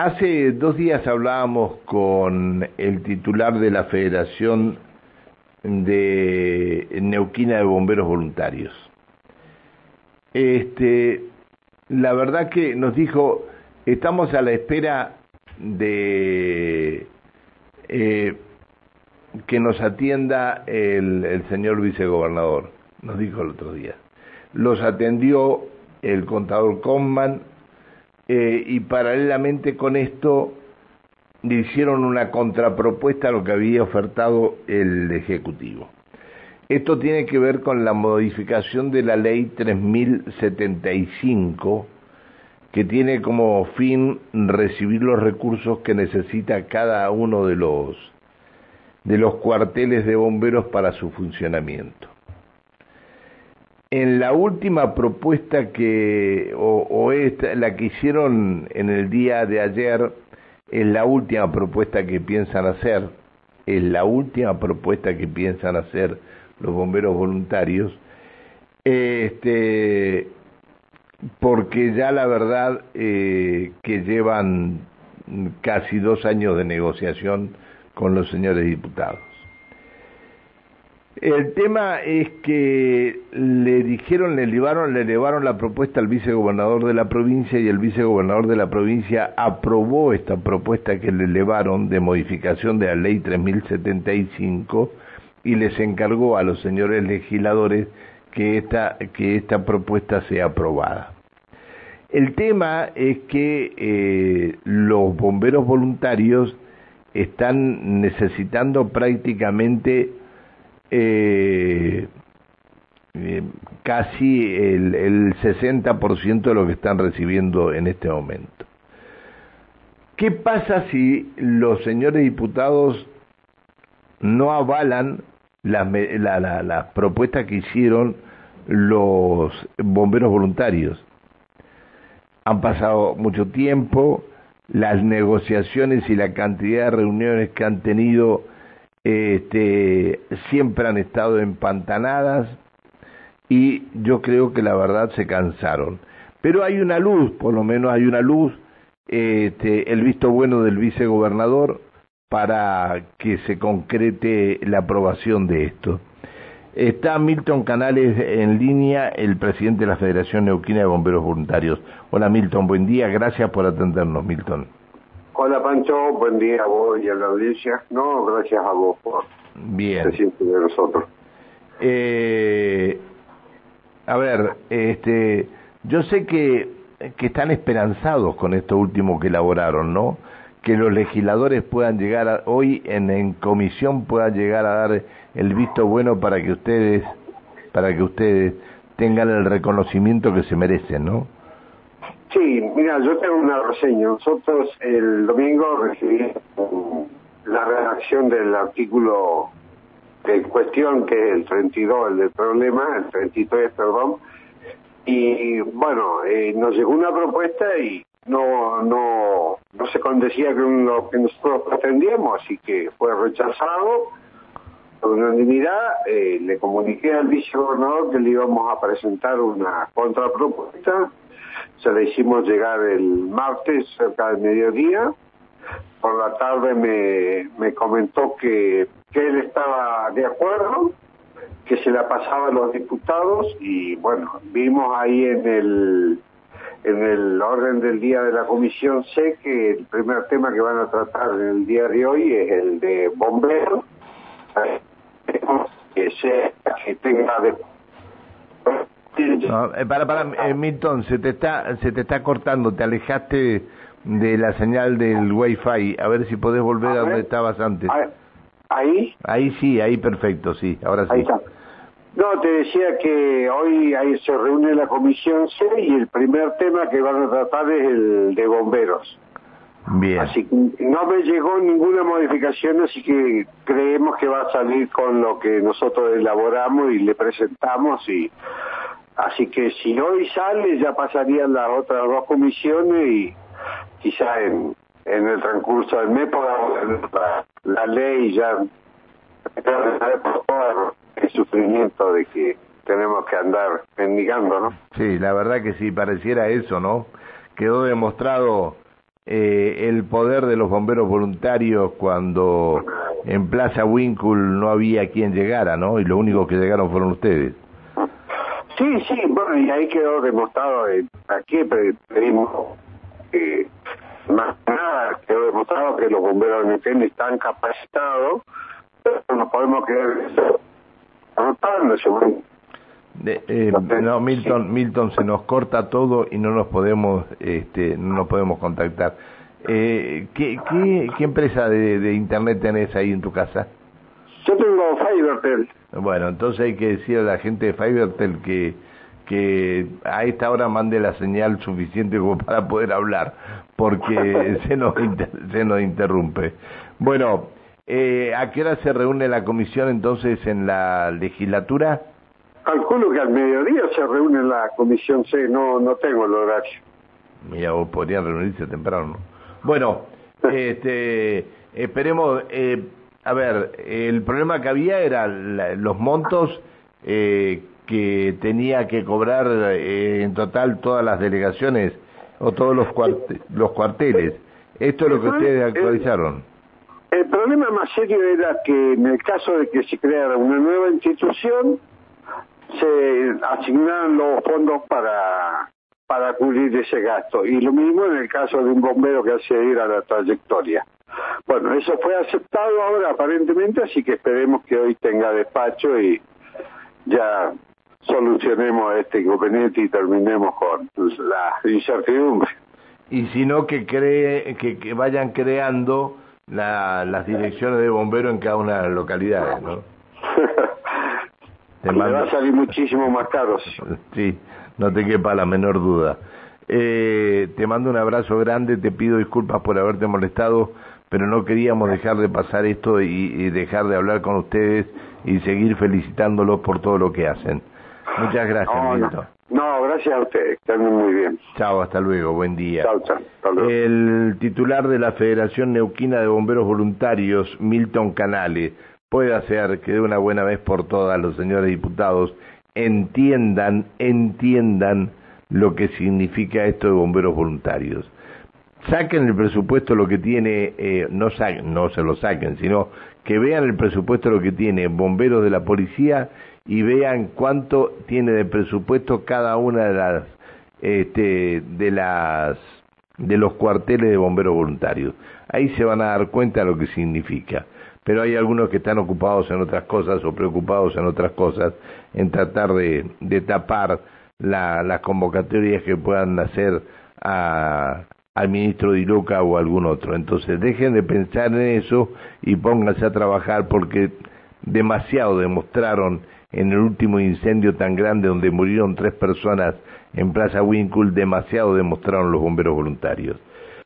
hace dos días hablábamos con el titular de la Federación de Neuquina de Bomberos Voluntarios. Este, la verdad que nos dijo, estamos a la espera de eh, que nos atienda el, señor vicegobernador, nos dijo el otro día. Los atendió el contador Conman eh, y paralelamente con esto le hicieron una contrapropuesta a lo que había ofertado el Ejecutivo. Esto tiene que ver con la modificación de la ley 3075, que tiene como fin recibir los recursos que necesita cada uno de los, de los cuarteles de bomberos para su funcionamiento. En la última propuesta que, o, esta, la que hicieron en el día de ayer, es la última propuesta que piensan hacer, es la última propuesta que piensan hacer los bomberos voluntarios, este, porque ya la verdad eh, que llevan casi dos años de negociación con los señores diputados. El tema es que le dijeron, le elevaron, le elevaron la propuesta al vicegobernador de la provincia y el vicegobernador de la provincia aprobó esta propuesta que le elevaron de modificación de la ley 3075 y les encargó a los señores legisladores que esta, que esta propuesta sea aprobada. El tema es que eh, los bomberos voluntarios están necesitando prácticamente eh, eh, casi el, el 60% de lo que están recibiendo en este momento. ¿Qué pasa si los señores diputados no avalan las la, la, la propuestas que hicieron los bomberos voluntarios? Han pasado mucho tiempo, las negociaciones y la cantidad de reuniones que han tenido este, siempre han estado empantanadas y yo creo que la verdad se cansaron. Pero hay una luz, por lo menos hay una luz, este, el visto bueno del vicegobernador para que se concrete la aprobación de esto. Está Milton Canales en línea, el presidente de la Federación Neuquina de Bomberos Voluntarios. Hola Milton, buen día, gracias por atendernos, Milton. Pancho, buen día a vos y a la audiencia. No, gracias a vos por Bien. decirte de nosotros. Eh, a ver, este, yo sé que, que están esperanzados con esto último que elaboraron, ¿no? Que los legisladores puedan llegar a, hoy en, en comisión puedan llegar a dar el visto bueno para que ustedes, para que ustedes tengan el reconocimiento que se merecen, ¿no? Sí, mira, yo tengo una reseña. Nosotros el domingo recibimos la redacción del artículo de cuestión, que es el 32, el del problema, el 33, perdón. Y bueno, eh, nos llegó una propuesta y no no no se condecía con lo que nosotros pretendíamos, así que fue rechazado por unanimidad. Eh, le comuniqué al vicegobernador que le íbamos a presentar una contrapropuesta se la hicimos llegar el martes cerca del mediodía. Por la tarde me, me comentó que, que él estaba de acuerdo, que se la pasaba a los diputados y bueno, vimos ahí en el en el orden del día de la comisión sé que el primer tema que van a tratar en el día de hoy es el de bomberos que sea que tenga de no, eh, para, para, eh, Milton, se te está, se te está cortando, te alejaste de la señal del Wi-Fi, a ver si podés volver a, a donde estabas antes. ¿Ahí? Ahí sí, ahí perfecto, sí, ahora sí. Ahí está. No, te decía que hoy ahí se reúne la comisión C y el primer tema que van a tratar es el de bomberos. Bien. Así que no me llegó ninguna modificación, así que creemos que va a salir con lo que nosotros elaboramos y le presentamos y Así que si hoy sale ya pasarían las otras dos comisiones y quizá en, en el transcurso del mes podamos la, la ley ya el sufrimiento de que tenemos que andar mendigando, ¿no? Sí, la verdad que sí, pareciera eso, ¿no? Quedó demostrado eh, el poder de los bomberos voluntarios cuando en Plaza Winkle no había quien llegara, ¿no? Y lo único que llegaron fueron ustedes. Sí, sí, bueno, y ahí quedó demostrado eh, aquí pedimos eh, más nada quedó demostrado que los bomberos de Neuquén están capacitados, pero no podemos quedar rotando, de, eh, no, Milton, Milton, se nos corta todo y no nos podemos, este, no nos podemos contactar. Eh, ¿qué, qué, qué, empresa de, de, internet tenés ahí en tu casa? Yo tengo Fivertel. Bueno, entonces hay que decir a la gente de Fivertel que que a esta hora mande la señal suficiente como para poder hablar, porque se nos se nos interrumpe. Bueno, eh, ¿a qué hora se reúne la comisión entonces en la legislatura? Calculo que al mediodía se reúne la comisión C, no, no tengo el horario. Mira, vos podrían reunirse temprano. Bueno, este, esperemos, eh, a ver, el problema que había era los montos eh, que tenía que cobrar eh, en total todas las delegaciones o todos los, los cuarteles. Esto es lo que ustedes actualizaron. El, el problema más serio era que en el caso de que se creara una nueva institución, se asignaron los fondos para, para cubrir ese gasto. Y lo mismo en el caso de un bombero que hace ir a la trayectoria. Bueno, eso fue aceptado ahora aparentemente, así que esperemos que hoy tenga despacho y ya solucionemos este inconveniente y terminemos con la incertidumbre. Y si no, que, cree, que, que vayan creando la, las direcciones de bomberos en cada una de las localidades, ¿no? Te va a salir muchísimo más caro. Sí, no te quepa la menor duda. Eh, te mando un abrazo grande, te pido disculpas por haberte molestado, pero no queríamos dejar de pasar esto y, dejar de hablar con ustedes y seguir felicitándolos por todo lo que hacen. Muchas gracias, no, No. gracias a ustedes, están muy bien. Chao, hasta luego, buen día. Chao, chao. El titular de la Federación Neuquina de Bomberos Voluntarios, Milton Canale, puede hacer que de una buena vez por todas los señores diputados entiendan, entiendan lo que significa esto de bomberos voluntarios. Saquen el presupuesto lo que tiene, eh, no, se lo saquen, sino que vean el presupuesto lo que tiene bomberos de la policía y vean cuánto tiene de presupuesto cada una de las este, de las de los cuarteles de bomberos voluntarios. Ahí se van a dar cuenta de lo que significa pero hay algunos que están ocupados en otras cosas o preocupados en otras cosas, en tratar de, tapar la, las convocatorias que puedan hacer a, al ministro Di Luca o algún otro. Entonces dejen de pensar en eso y pónganse a trabajar porque demasiado demostraron en el último incendio tan grande donde murieron tres personas en Plaza Winkle, demasiado demostraron los bomberos voluntarios.